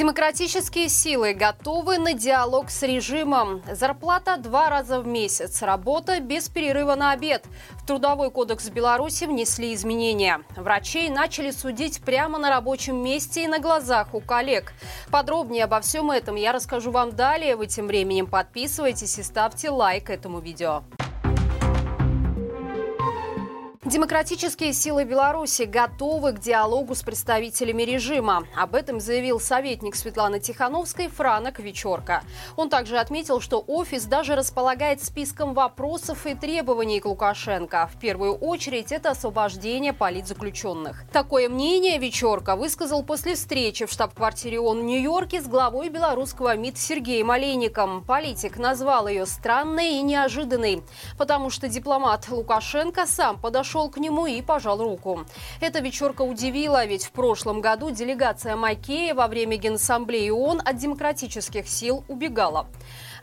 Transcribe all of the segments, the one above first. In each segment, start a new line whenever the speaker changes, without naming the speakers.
Демократические силы готовы на диалог с режимом. Зарплата два раза в месяц, работа без перерыва на обед. В Трудовой кодекс Беларуси внесли изменения. Врачей начали судить прямо на рабочем месте и на глазах у коллег. Подробнее обо всем этом я расскажу вам далее. Вы тем временем подписывайтесь и ставьте лайк этому видео. Демократические силы Беларуси готовы к диалогу с представителями режима. Об этом заявил советник Светланы Тихановской Франок Вечерка. Он также отметил, что офис даже располагает списком вопросов и требований к Лукашенко. В первую очередь это освобождение политзаключенных. Такое мнение Вечерка высказал после встречи в штаб-квартире ООН в Нью-Йорке с главой белорусского МИД Сергеем Олейником. Политик назвал ее странной и неожиданной, потому что дипломат Лукашенко сам подошел подошел к нему и пожал руку. Эта вечерка удивила, ведь в прошлом году делегация Макея во время Генассамблеи ООН от демократических сил убегала.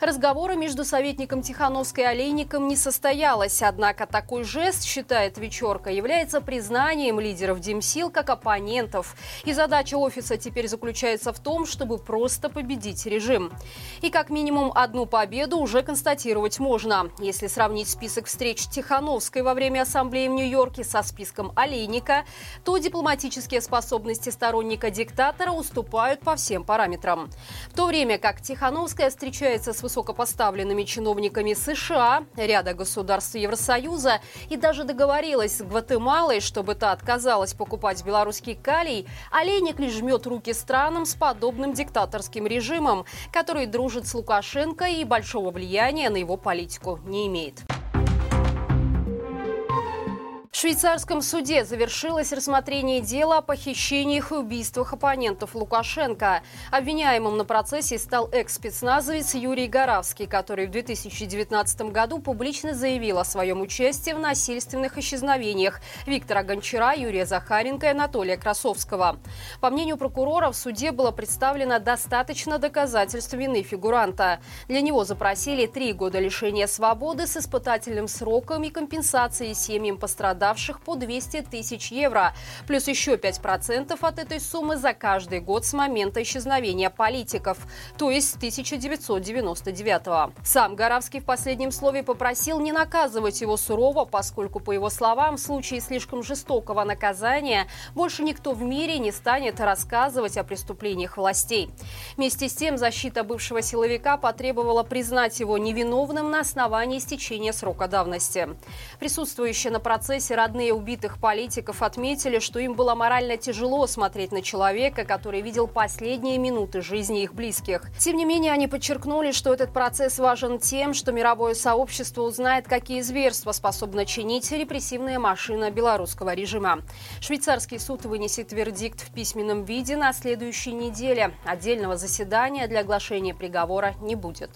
Разговора между советником Тихановской и Олейником не состоялось, однако такой жест, считает Вечерка, является признанием лидеров Демсил как оппонентов. И задача офиса теперь заключается в том, чтобы просто победить режим. И как минимум одну победу уже констатировать можно. Если сравнить список встреч Тихановской во время ассамблеи в Нью-Йорке со списком Олейника, то дипломатические способности сторонника диктатора уступают по всем параметрам. В то время как Тихановская встречается с высокопоставленными чиновниками США, ряда государств Евросоюза и даже договорилась с Гватемалой, чтобы та отказалась покупать белорусский калий, Олейник лишь жмет руки странам с подобным диктаторским режимом, который дружит с Лукашенко и большого влияния на его политику не имеет. В швейцарском суде завершилось рассмотрение дела о похищениях и убийствах оппонентов Лукашенко. Обвиняемым на процессе стал экс-спецназовец Юрий Горавский, который в 2019 году публично заявил о своем участии в насильственных исчезновениях Виктора Гончара, Юрия Захаренко и Анатолия Красовского. По мнению прокурора, в суде было представлено достаточно доказательств вины фигуранта. Для него запросили три года лишения свободы с испытательным сроком и компенсацией семьям пострадавших пострадавших по 200 тысяч евро, плюс еще 5% от этой суммы за каждый год с момента исчезновения политиков, то есть с 1999 -го. Сам Горавский в последнем слове попросил не наказывать его сурово, поскольку, по его словам, в случае слишком жестокого наказания больше никто в мире не станет рассказывать о преступлениях властей. Вместе с тем, защита бывшего силовика потребовала признать его невиновным на основании истечения срока давности. Присутствующие на процессе родные убитых политиков отметили, что им было морально тяжело смотреть на человека, который видел последние минуты жизни их близких. Тем не менее, они подчеркнули, что этот процесс важен тем, что мировое сообщество узнает, какие зверства способна чинить репрессивная машина белорусского режима. Швейцарский суд вынесет вердикт в письменном виде на следующей неделе. Отдельного заседания для оглашения приговора не будет.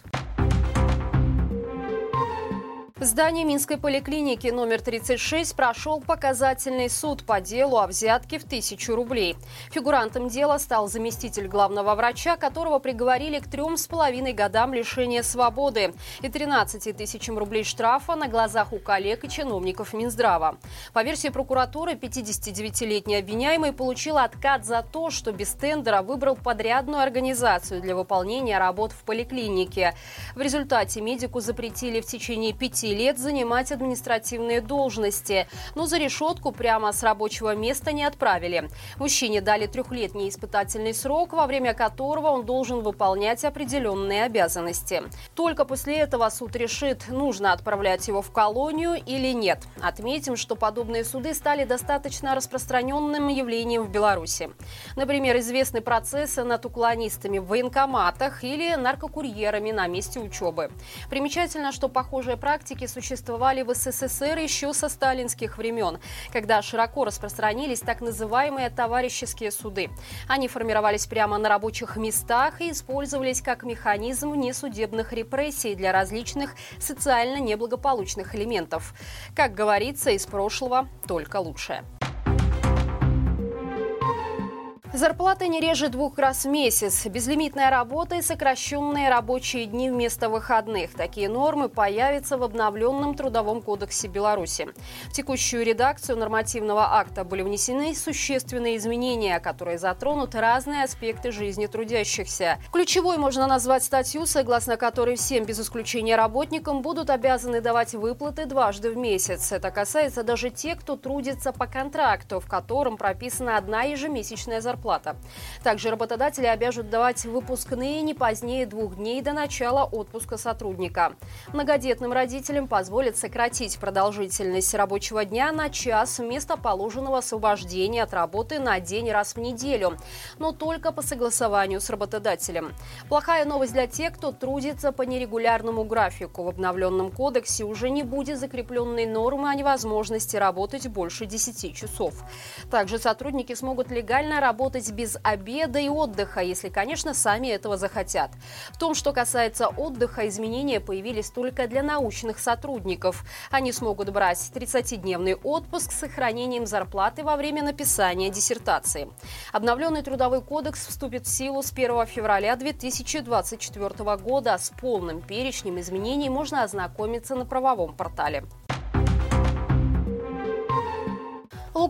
В здании Минской поликлиники номер 36 прошел показательный суд по делу о взятке в тысячу рублей. Фигурантом дела стал заместитель главного врача, которого приговорили к трем с половиной годам лишения свободы и 13 тысячам рублей штрафа на глазах у коллег и чиновников Минздрава. По версии прокуратуры, 59-летний обвиняемый получил откат за то, что без тендера выбрал подрядную организацию для выполнения работ в поликлинике. В результате медику запретили в течение пяти лет занимать административные должности. Но за решетку прямо с рабочего места не отправили. Мужчине дали трехлетний испытательный срок, во время которого он должен выполнять определенные обязанности. Только после этого суд решит, нужно отправлять его в колонию или нет. Отметим, что подобные суды стали достаточно распространенным явлением в Беларуси. Например, известны процессы над уклонистами в военкоматах или наркокурьерами на месте учебы. Примечательно, что похожие практики практики существовали в СССР еще со сталинских времен, когда широко распространились так называемые товарищеские суды. Они формировались прямо на рабочих местах и использовались как механизм несудебных репрессий для различных социально неблагополучных элементов. Как говорится, из прошлого только лучшее. Зарплата не реже двух раз в месяц, безлимитная работа и сокращенные рабочие дни вместо выходных. Такие нормы появятся в обновленном Трудовом кодексе Беларуси. В текущую редакцию нормативного акта были внесены существенные изменения, которые затронут разные аспекты жизни трудящихся. Ключевой можно назвать статью, согласно которой всем без исключения работникам будут обязаны давать выплаты дважды в месяц. Это касается даже тех, кто трудится по контракту, в котором прописана одна ежемесячная зарплата зарплата. Также работодатели обяжут давать выпускные не позднее двух дней до начала отпуска сотрудника. Многодетным родителям позволят сократить продолжительность рабочего дня на час вместо положенного освобождения от работы на день раз в неделю, но только по согласованию с работодателем. Плохая новость для тех, кто трудится по нерегулярному графику. В обновленном кодексе уже не будет закрепленной нормы о невозможности работать больше 10 часов. Также сотрудники смогут легально работать работать без обеда и отдыха, если, конечно, сами этого захотят. В том, что касается отдыха, изменения появились только для научных сотрудников. Они смогут брать 30-дневный отпуск с сохранением зарплаты во время написания диссертации. Обновленный трудовой кодекс вступит в силу с 1 февраля 2024 года. С полным перечнем изменений можно ознакомиться на правовом портале.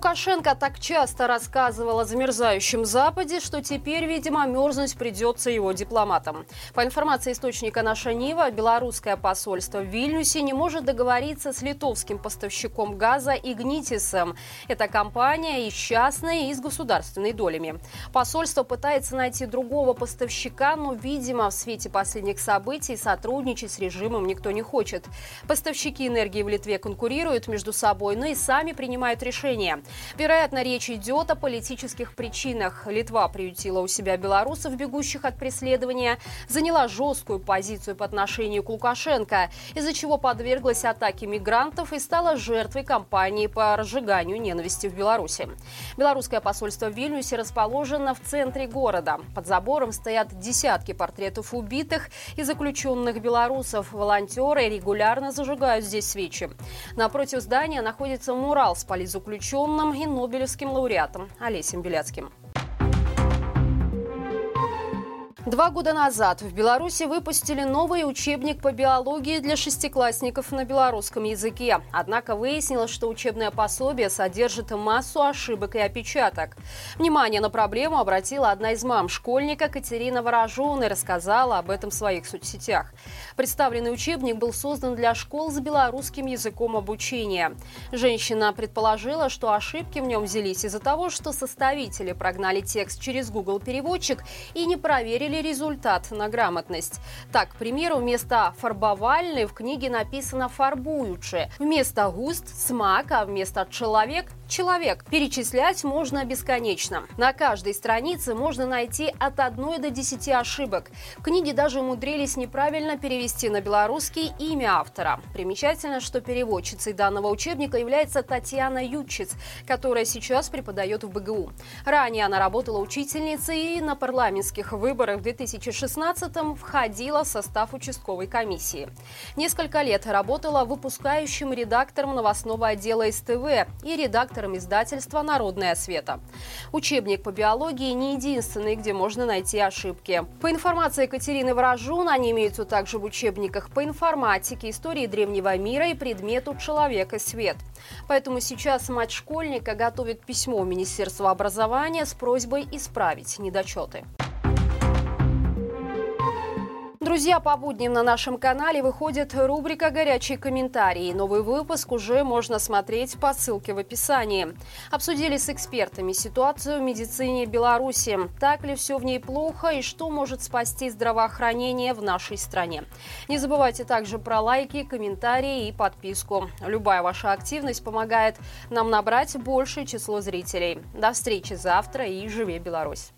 Лукашенко так часто рассказывал о замерзающем Западе, что теперь, видимо, мерзнуть придется его дипломатам. По информации источника «Наша Нива», белорусское посольство в Вильнюсе не может договориться с литовским поставщиком газа «Игнитисом». Это компания и частная, и с государственной долями. Посольство пытается найти другого поставщика, но, видимо, в свете последних событий сотрудничать с режимом никто не хочет. Поставщики энергии в Литве конкурируют между собой, но и сами принимают решения. Вероятно, речь идет о политических причинах. Литва приютила у себя белорусов, бегущих от преследования, заняла жесткую позицию по отношению к Лукашенко, из-за чего подверглась атаке мигрантов и стала жертвой кампании по разжиганию ненависти в Беларуси. Белорусское посольство в Вильнюсе расположено в центре города. Под забором стоят десятки портретов убитых и заключенных белорусов. Волонтеры регулярно зажигают здесь свечи. Напротив здания находится мурал с политзаключенными и Нобелевским лауреатом Олесем Беляцким. Два года назад в Беларуси выпустили новый учебник по биологии для шестиклассников на белорусском языке. Однако выяснилось, что учебное пособие содержит массу ошибок и опечаток. Внимание на проблему обратила одна из мам школьника Катерина Ворожун и рассказала об этом в своих соцсетях. Представленный учебник был создан для школ с белорусским языком обучения. Женщина предположила, что ошибки в нем взялись из-за того, что составители прогнали текст через Google переводчик и не проверили проверили результат на грамотность. Так, к примеру, вместо «фарбовальный» в книге написано «фарбуючи». Вместо «густ» – «смак», а вместо «человек» – «человек». Перечислять можно бесконечно. На каждой странице можно найти от 1 до 10 ошибок. В книге даже умудрились неправильно перевести на белорусский имя автора. Примечательно, что переводчицей данного учебника является Татьяна Ючиц, которая сейчас преподает в БГУ. Ранее она работала учительницей и на парламентских выборах 2016-м входила в состав участковой комиссии. Несколько лет работала выпускающим редактором новостного отдела СТВ и редактором издательства «Народная света». Учебник по биологии не единственный, где можно найти ошибки. По информации Екатерины Ворожун, они имеются также в учебниках по информатике, истории древнего мира и предмету «Человек и свет». Поэтому сейчас мать школьника готовит письмо в Министерство образования с просьбой исправить недочеты. Друзья, по будням на нашем канале выходит рубрика «Горячие комментарии». Новый выпуск уже можно смотреть по ссылке в описании. Обсудили с экспертами ситуацию в медицине Беларуси. Так ли все в ней плохо и что может спасти здравоохранение в нашей стране. Не забывайте также про лайки, комментарии и подписку. Любая ваша активность помогает нам набрать большее число зрителей. До встречи завтра и живи Беларусь!